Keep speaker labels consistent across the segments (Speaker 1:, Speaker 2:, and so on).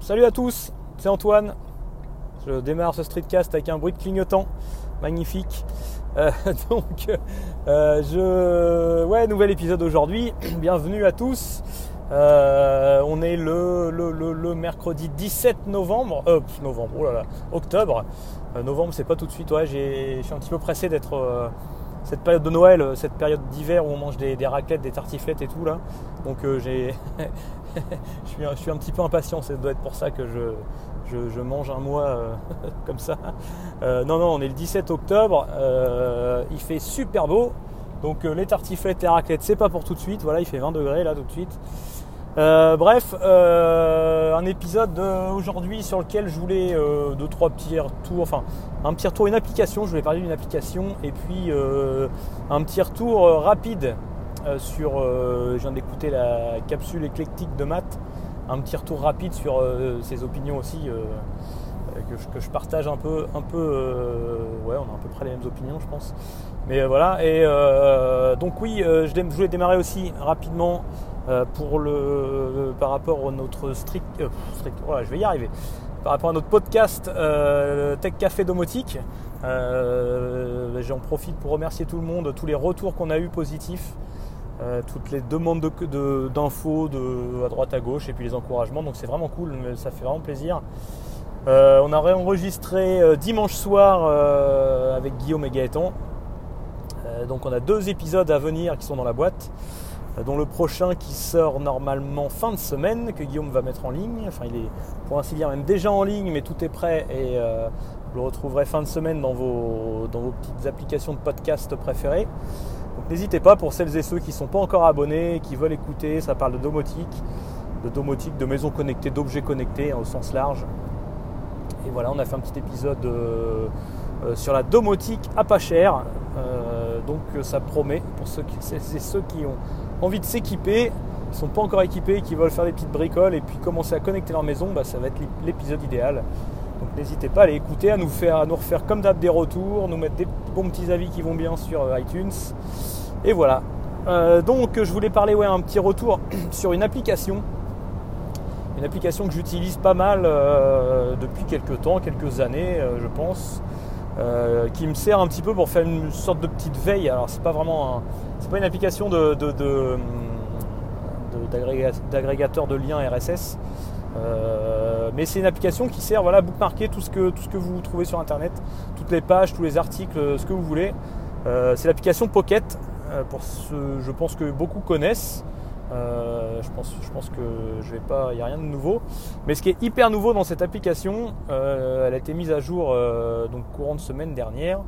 Speaker 1: Salut à tous, c'est Antoine. Je démarre ce streetcast avec un bruit de clignotant. Magnifique. Euh, donc, euh, je. Ouais, nouvel épisode aujourd'hui. Bienvenue à tous. Euh, on est le, mercredi 17 novembre. Euh, novembre, oh là là, octobre. novembre, c'est pas tout de suite. Ouais, je suis un petit peu pressé d'être cette période de Noël, cette période d'hiver où on mange des, raclettes, des tartiflettes et tout là. Donc j'ai je, suis, un petit peu impatient, ça doit être pour ça que je, mange un mois euh, comme ça. Euh, non, non, on est le 17 octobre, euh, il fait super beau, donc les tartiflettes, les raclettes, c'est pas pour tout de suite, voilà, il fait 20 degrés là tout de suite. bref, un épisode aujourd'hui sur lequel je voulais deux trois petits retours, enfin un petit retour, une application. Je voulais parler d'une application et puis un petit retour rapide euh, sur. Euh, je viens d'écouter la capsule éclectique de Matt. Un petit retour rapide sur euh, ses opinions aussi. Que je, partage un peu, un peu ouais, on a à peu près les mêmes opinions, je pense. Mais voilà, et donc oui, je, voulais démarrer aussi rapidement pour le, par rapport à notre strict, strict voilà, je vais y arriver, par rapport à notre podcast Tech Café Domotique. J'en profite pour remercier tout le monde, tous les retours qu'on a eu positifs. Euh, toutes les demandes d'infos de, à droite à gauche et puis les encouragements. Donc c'est vraiment cool, ça fait vraiment plaisir. Euh, on a réenregistré euh, dimanche soir avec Guillaume et Gaëtan. donc on a deux épisodes à venir qui sont dans la boîte, dont le prochain qui sort normalement fin de semaine, que Guillaume va mettre en ligne. Enfin il est pour ainsi dire même déjà en ligne, mais tout est prêt et vous le retrouverez fin de semaine dans vos, dans vos petites applications de podcast préférées. Donc n'hésitez pas pour celles et ceux qui ne sont pas encore abonnés, qui veulent écouter, ça parle de domotique, de domotique, de maisons connectées, d'objets connectés hein, au sens large. Et voilà, on a fait un petit épisode euh, euh, sur la domotique à pas cher. Euh, donc ça promet pour ceux qui, c'est, ceux qui ont envie de s'équiper, qui ne sont pas encore équipés, qui veulent faire des petites bricoles et puis commencer à connecter leur maison, bah, ça va être l'épisode idéal. Donc n'hésitez pas à aller écouter, à nous, faire, à nous refaire comme d'hab des retours, nous mettre des bons petits avis qui vont bien sur euh, iTunes. Et voilà. Euh, donc je voulais parler ouais, un petit retour sur une application. Une application que j'utilise pas mal euh, depuis quelques temps, quelques années je pense. qui me sert un petit peu pour faire une sorte de petite veille. Alors c'est pas vraiment c'est pas une application de, d'agrégateur de, liens RSS. Euh, mais c'est une application qui sert à bookmarker tout ce, que, tout ce que vous trouvez sur internet, toutes les pages, tous les articles, ce que vous voulez. Euh, c'est l'application Pocket, euh, pour ce, je pense que beaucoup connaissent. Euh, je, pense, je pense que je vais pas, il n'y a rien de nouveau. Mais ce qui est hyper nouveau dans cette application, euh, elle a été mise à jour euh, donc courant de semaine dernière.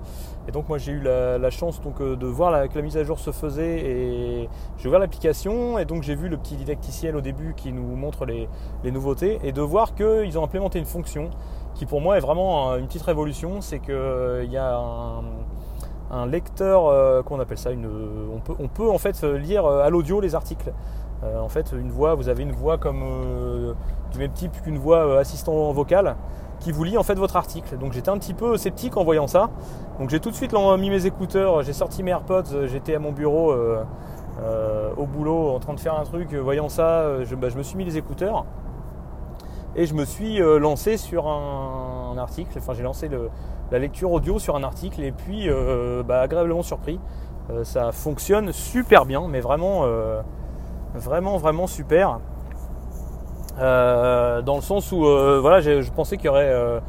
Speaker 1: Et donc moi j'ai eu la, chance donc de voir que la mise à jour se faisait et j'ai ouvert l'application et donc j'ai vu le petit didacticiel au début qui nous montre les, nouveautés et de voir qu'ils ont implémenté une fonction qui pour moi est vraiment une petite révolution, c'est qu'il y a un, un lecteur, euh, qu'on appelle ça, une, on, peut, on peut en fait lire euh, à l'audio les articles. Euh, en fait, une voix, vous avez une voix comme du même type qu'une voix assistant vocal qui vous lit en fait votre article. Donc j'étais un petit peu sceptique en voyant ça. Donc j'ai tout de suite mis mes écouteurs, j'ai sorti mes AirPods, j'étais à mon bureau au boulot en train de faire un truc, voyant ça, bah, je, me suis mis les écouteurs et je me suis lancé sur un, article. Enfin j'ai lancé la lecture audio sur un article et puis euh, bah, agréablement surpris. Euh, ça fonctionne super bien, mais vraiment, euh, vraiment, vraiment super. dans le sance où voilà, je pensais qu'il y aurait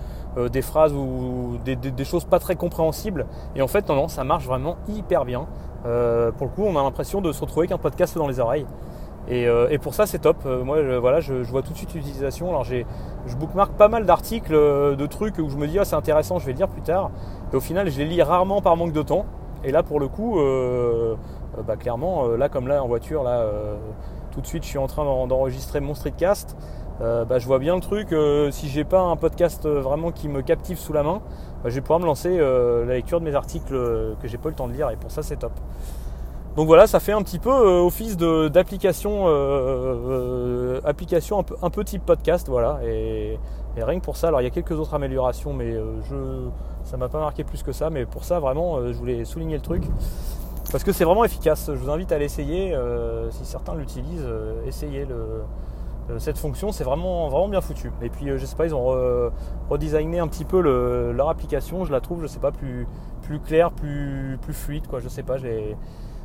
Speaker 1: des phrases ou des, choses pas très compréhensibles. Et en fait, non, non, ça marche vraiment hyper bien. pour le coup, on a l'impression de se retrouver avec un podcast dans les oreilles. Euh, et, pour ça, c'est top. Euh, moi, je, voilà, je, vois tout de suite l'utilisation. Alors, je bookmark pas mal d'articles, euh, de trucs où je me dis, ah, c'est intéressant, je vais le lire plus tard. Et au final, je les lis rarement par manque de temps. Et là, pour le coup, bah, clairement, là, comme là, en voiture, là, tout de suite, je suis en train d'enregistrer mon streetcast. Bah, je vois bien le truc. si j'ai pas un podcast vraiment qui me captive sous la main, bah, je vais pouvoir me lancer la lecture de mes articles que j'ai pas le temps de lire. Et pour ça, c'est top. Donc voilà, ça fait un petit peu euh, office d'application, euh, euh, application un peu, type podcast, voilà. Et, rien que pour ça, alors il y a quelques autres améliorations, mais je, ça m'a pas marqué plus que ça. Mais pour ça, vraiment, je voulais souligner le truc parce que c'est vraiment efficace. Je vous invite à l'essayer. si certains l'utilisent, essayez cette fonction, c'est vraiment, bien foutu. Et puis, je sais pas, ils ont redesigné un petit peu leur application. Je la trouve, je sais pas, plus, plus claire, plus, fluide, quoi. Je sais pas.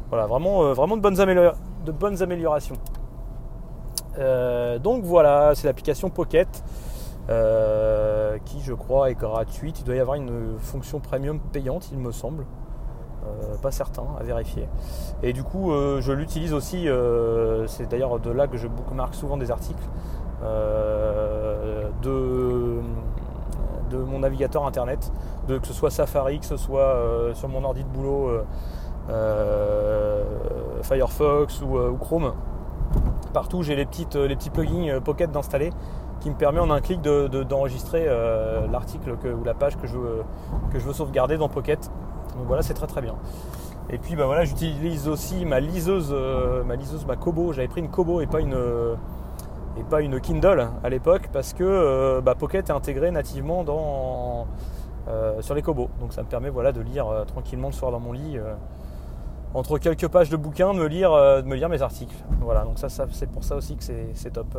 Speaker 1: Voilà, vraiment, vraiment de, bonnes améliorations. donc voilà, c'est l'application Pocket. qui je crois est gratuite. Il doit y avoir une fonction premium payante, il me semble. Euh, pas certain, à vérifier. Et du coup, euh, je l'utilise aussi, euh, c'est d'ailleurs de là que je bookmark souvent des articles, de, de mon navigateur internet, de, que ce soit Safari, que ce soit sur mon ordi de boulot, Firefox ou, Chrome. Partout, j'ai les, les petits plugins Pocket d'installer qui me permet en un clic d'enregistrer de, l'article ou la page que je, que je veux sauvegarder dans Pocket. Donc voilà, c'est très très bien. Et puis bah voilà, j'utilise aussi ma liseuse, euh, ma liseuse, ma Kobo. J'avais pris une Kobo et pas une Kindle à l'époque parce que euh, bah, Pocket est intégré nativement euh, sur les Kobo. Donc ça me permet de lire tranquillement le soir dans mon lit entre quelques pages de bouquins de me lire, de me lire mes articles. Voilà, donc ça, c'est pour ça aussi que c'est top.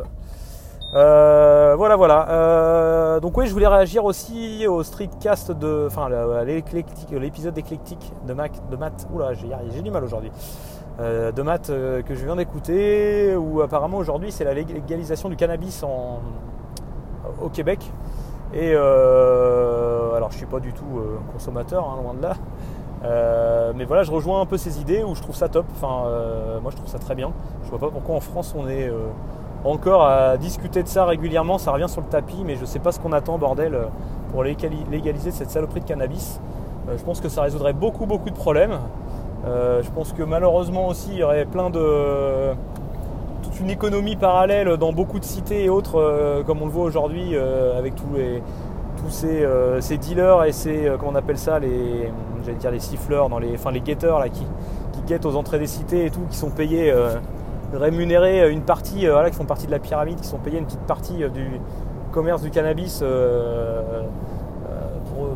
Speaker 1: Euh, voilà, voilà. Euh, donc oui, je voulais réagir aussi au streetcast de, enfin, l'épisode éclectique de Mac, de Matt. Oula, j'ai du mal aujourd'hui. Euh, de Matt que je viens d'écouter, où apparemment aujourd'hui c'est la légalisation du cannabis au Québec. Et alors, je suis pas du tout consommateur, hein, loin de là. Mais voilà, je rejoins un peu ces idées où je trouve ça top. Enfin, moi, je trouve ça très bien. Je vois pas pourquoi en France on est encore à discuter de ça régulièrement, ça revient sur le tapis, mais je sais pas ce qu'on attend, bordel, euh, pour légaliser cette saloperie de cannabis. Euh, je pense que ça résoudrait beaucoup, beaucoup de problèmes. Euh, je pense que malheureusement aussi, il y aurait plein de. toute une économie parallèle dans beaucoup de cités et autres, comme on le voit aujourd'hui, avec tous les tous ces, dealers et ces comment on appelle ça les j'allais dire les siffleurs dans les enfin les guetteurs là qui, qui guettent aux entrées des cités et tout qui sont payés euh, une partie, euh, voilà, qui font partie de la pyramide, qui sont payés une petite partie euh, du commerce du cannabis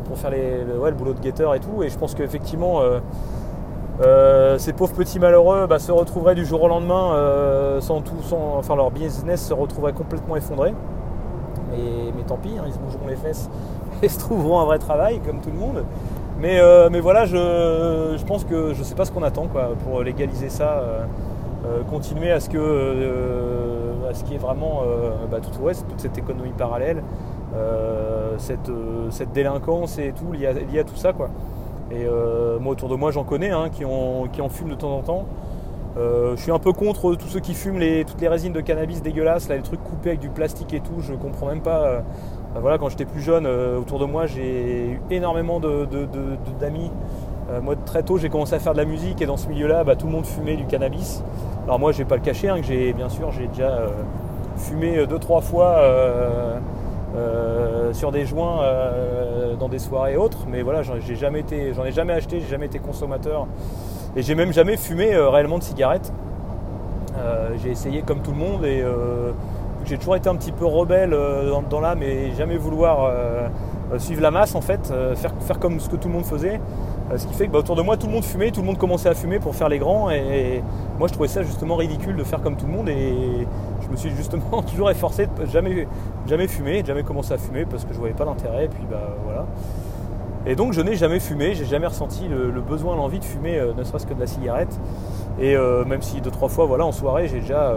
Speaker 1: pour, faire les, le, boulot de guetteur et tout. Et je pense qu'effectivement, ces pauvres petits malheureux bah, se retrouveraient du jour au lendemain sans tout, sans, enfin leur business se retrouverait complètement effondré. Mais, tant pis, hein, ils se bougeront les fesses et se trouveront un vrai travail comme tout le monde. Mais, mais voilà, je, je, pense que je ne sais pas ce qu'on attend quoi, pour légaliser ça. Euh, continuer à ce euh, qui est vraiment euh, bah, tout toute cette économie parallèle, cette, cette, délinquance et tout lié à, tout ça quoi. Et moi autour de moi j'en connais hein, qui, en, qui en fument de temps en temps. Je suis un peu contre tous ceux qui fument toutes les résines de cannabis dégueulasses, là, les trucs coupés avec du plastique et tout. Je comprends même pas. Bah, voilà, quand j'étais plus jeune, autour de moi, j'ai eu énormément d'amis euh, moi très tôt j'ai commencé à faire de la musique et dans ce milieu-là bah, tout le monde fumait du cannabis. Alors moi je vais pas le cacher, hein, bien sûr j'ai déjà euh, fumé euh, deux trois fois sur des joints dans des soirées et autres, mais voilà j'en ai jamais j'en ai jamais acheté, j'ai jamais été consommateur et j'ai même jamais fumé réellement de cigarettes. j'ai essayé comme tout le monde et j'ai toujours été un petit peu rebelle dans, dans l'âme et jamais vouloir suivre la masse en fait, faire, faire comme ce que tout le monde faisait. Euh, ce qui fait que bah, autour de moi tout le monde fumait, tout le monde commençait à fumer pour faire les grands et, moi je trouvais ça justement ridicule de faire comme tout le monde et je me suis justement toujours efforcé de jamais, jamais fumer, de jamais commencer à fumer parce que je voyais pas l'intérêt et puis bah voilà. Et donc je n'ai jamais fumé, j'ai jamais ressenti le, besoin, l'envie de fumer, euh, ne serait-ce que de la cigarette. Et euh, même si deux trois fois voilà en soirée j'ai déjà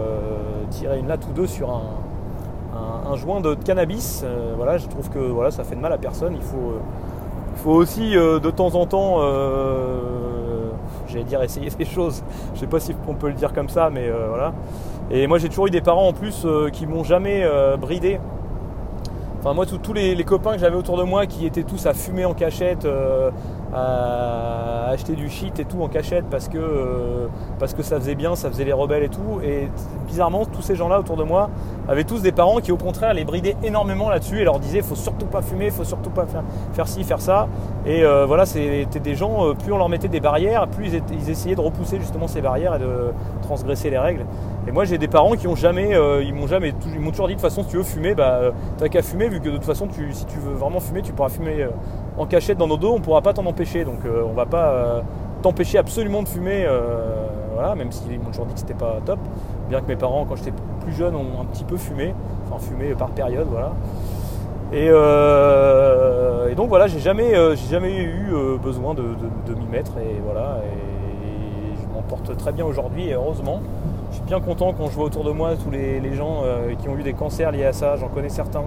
Speaker 1: tiré une latte ou deux sur un, joint de cannabis, voilà, je trouve que voilà, ça fait de mal à personne. Il faut, il faut aussi euh, de temps en temps, euh, j'allais dire essayer des choses. Je sais pas si on peut le dire comme ça, mais euh, voilà. Et moi j'ai toujours eu des parents en plus qui m'ont jamais bridé. Enfin moi tous les, copains que j'avais autour de moi qui étaient tous à fumer en cachette, à acheter du shit et tout en cachette parce que, euh, parce que ça faisait bien, ça faisait les rebelles et tout. Et bizarrement, tous ces gens-là autour de moi avaient tous des parents qui, au contraire, les bridaient énormément là-dessus et leur disaient faut surtout pas fumer, faut surtout pas faire, faire ci, faire ça. Et euh, voilà, c'était des gens, euh, plus on leur mettait des barrières, plus ils, essayaient de repousser justement ces barrières et de transgresser les règles. Et moi, j'ai des parents qui ont jamais, ils m'ont jamais, ils m'ont toujours dit de toute façon, si tu veux fumer, bah, t'as qu'à fumer, vu que de toute façon, tu, si tu veux vraiment fumer, tu pourras fumer en cachette dans nos dos, on pourra pas t'en empêcher. Donc euh, on va pas euh, t'empêcher absolument de fumer, euh, voilà, même s'ils m'ont toujours dit que c'était pas top. Bien que mes parents, quand j'étais plus jeunes ont un petit peu fumé, enfin fumé par période, voilà. Et, euh, donc voilà, j'ai jamais, j'ai jamais eu besoin de, m'y mettre et voilà. Et je m'en porte très bien aujourd'hui et heureusement. Je suis bien content quand je vois autour de moi tous les, gens qui ont eu des cancers liés à ça, j'en connais certains,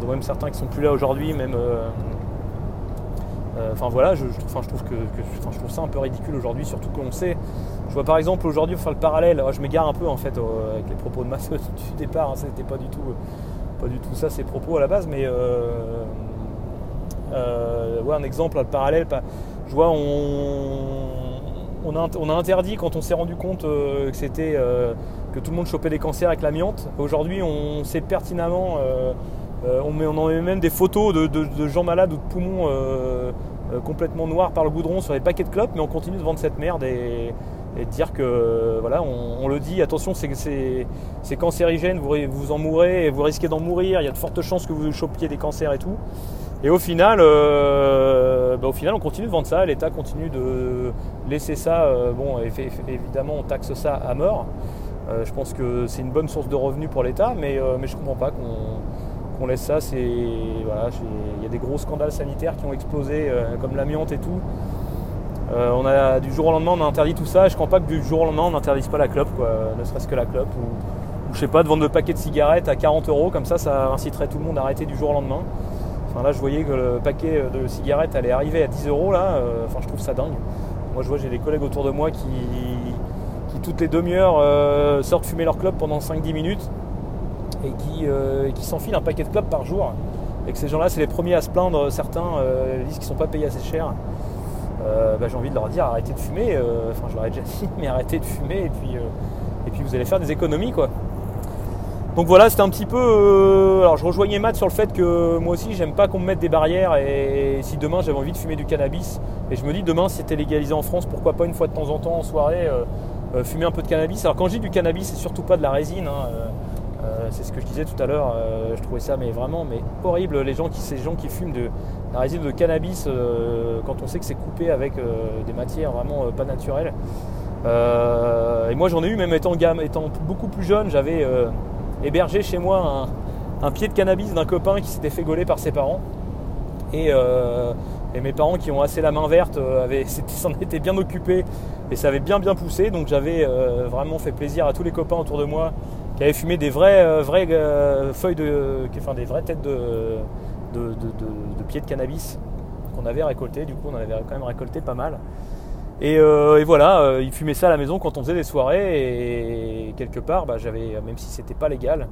Speaker 1: dont même certains qui sont plus là aujourd'hui, même euh, enfin voilà, je, trouve que, je trouve ça un peu ridicule aujourd'hui, surtout qu'on sait. Je vois par exemple aujourd'hui, faire le parallèle, je m'égare un peu en fait avec les propos de ma du départ, hein, c'était pas du tout, pas du tout ça ces propos à la base, mais euh, euh, un exemple, le parallèle, je vois on, a, interdit quand on s'est rendu compte que c'était que tout le monde chopait des cancers avec l'amiante. Aujourd'hui, on sait pertinemment euh, on, met, on en met même des photos de, gens malades ou de poumons euh, euh, complètement noirs par le goudron sur les paquets de clopes, mais on continue de vendre cette merde et, de dire que voilà, on, le dit, attention, c'est cancérigène, vous, vous en mourrez et vous risquez d'en mourir, il y a de fortes chances que vous chopiez des cancers et tout. Et au final, bah, au final, on continue de vendre ça, l'État continue de laisser ça. bon, évidemment, on taxe ça à mort. Je pense que c'est une bonne source de revenus pour l'État, mais, mais je comprends pas qu'on on laisse ça, il y a des gros scandales sanitaires qui ont explosé, euh, comme l'amiante et tout. Euh, on a du jour au lendemain, on a interdit tout ça. je crois pas que du jour au lendemain, on n'interdise pas la clope, quoi, ne serait-ce que la clope ou, je sais pas, de vendre le paquet de cigarettes à 40 euros, comme ça, ça inciterait tout le monde à arrêter du jour au lendemain. Enfin là, je voyais que le paquet de cigarettes allait arriver à 10 euros là. Euh, enfin, je trouve ça dingue. Moi, je vois, j'ai des collègues autour de moi qui toutes les demi-heures sortent fumer leur clope pendant 5-10 minutes et qui, euh, s'enfilent un paquet de clopes par jour. Et que ces gens-là, c'est les premiers à se plaindre. Certains euh, disent qu'ils ne sont pas payés assez cher. Euh, bah, j'ai envie de leur dire arrêtez de fumer. Enfin, je leur ai déjà dit, mais arrêtez de fumer et puis, et puis vous allez faire des économies, quoi. Donc voilà, c'était un petit peu. alors je rejoignais Matt sur le fait que moi aussi j'aime pas qu'on me mette des barrières et, si demain j'avais envie de fumer du cannabis et je me dis demain si c'était légalisé en France, pourquoi pas une fois de temps en temps en soirée fumer un peu de cannabis. Alors quand je dis du cannabis, c'est surtout pas de la résine. Hein, euh, c'est ce que je disais tout à l'heure, euh, je trouvais ça mais vraiment mais horrible les gens qui, ces gens qui fument de la résine de cannabis euh, quand on sait que c'est coupé avec des matières vraiment pas naturelles. et moi j'en ai eu même étant, étant beaucoup plus jeune, j'avais hébergé chez moi un, pied de cannabis d'un copain qui s'était fait gauler par ses parents. Et, mes parents qui ont assez la main verte s'en étaient bien occupés et ça avait bien bien poussé. Donc j'avais vraiment fait plaisir à tous les copains autour de moi qui avait fumé des vraies, euh, vraies euh, feuilles de. Enfin, des vraies têtes de, pieds de cannabis qu'on avait récolté. Du coup, on avait quand même récolté pas mal. Et, euh, voilà, il fumait ça à la maison quand on faisait des soirées. Et, quelque part, bah, j'avais, même si c'était pas légal,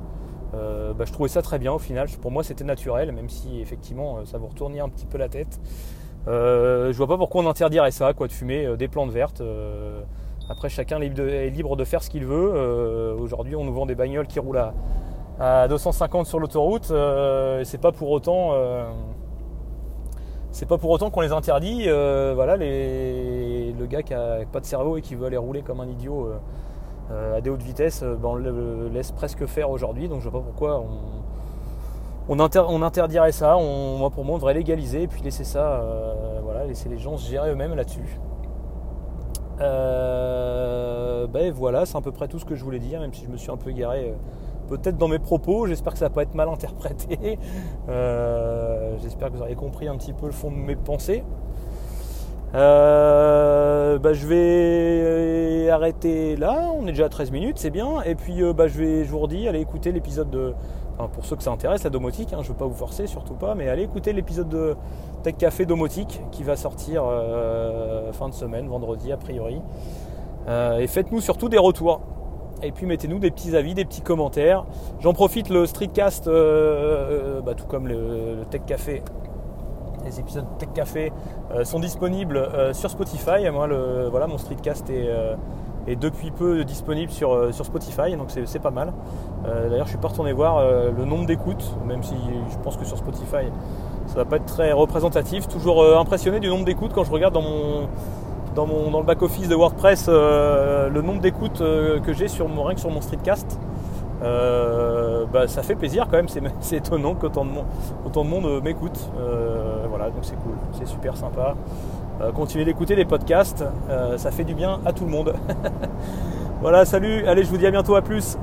Speaker 1: bah, je trouvais ça très bien au final. Pour moi, c'était naturel, même si effectivement, ça vous retournait un petit peu la tête. je vois pas pourquoi on interdirait ça, quoi, de fumer des plantes vertes. Après, chacun est libre de faire ce qu'il veut. Euh, aujourd'hui, on nous vend des bagnoles qui roulent à, 250 sur l'autoroute. Euh, c'est pas pour autant. Euh, c'est pas pour autant qu'on les interdit. voilà, le gars qui a pas de cerveau et qui veut aller rouler comme un idiot à des hautes vitesses, ben, on le laisse presque faire aujourd'hui. Donc je vois pas pourquoi on, interdirait ça. moi, pour moi, on devrait légaliser et puis laisser ça. voilà, laisser les gens se gérer eux-mêmes là-dessus. Euh, ben voilà, c'est à peu près tout ce que je voulais dire, même si je me suis un peu égaré euh, peut-être dans mes propos. J'espère que ça va pas être mal interprété. Euh, j'espère que vous aurez compris un petit peu le fond de mes pensées. Ben, je vais arrêter là, on est déjà à 13 minutes, c'est bien. Et puis ben, je, vais, je vous redis, allez écouter l'épisode de, pour ceux que ça intéresse, la domotique, hein, je ne veux pas vous forcer, surtout pas, mais allez écouter l'épisode de Tech Café Domotique qui va sortir euh, fin de semaine, vendredi a priori. Euh, et faites-nous surtout des retours. Et puis mettez-nous des petits avis, des petits commentaires. J'en profite, le Streetcast, euh, bah, tout comme le, Tech Café, les épisodes Tech Café sont disponibles sur Spotify. Moi, le, voilà, mon Streetcast est est depuis peu disponible sur, euh, sur Spotify, donc c'est pas mal. Euh, d'ailleurs, je suis pas retourné voir euh, le nombre d'écoutes, même si je pense que sur Spotify, ça va pas être très représentatif. Toujours impressionné du nombre d'écoutes quand je regarde dans mon dans, le back-office de WordPress le nombre d'écoutes que j'ai sur rien que sur mon streetcast. Bah, ça fait plaisir quand même, c'est étonnant qu'autant de, autant de monde m'écoute. voilà, donc c'est cool, c'est super sympa. Euh, continuez d'écouter les podcasts, euh, ça fait du bien à tout le monde. voilà, salut, allez, je vous dis à bientôt, à plus.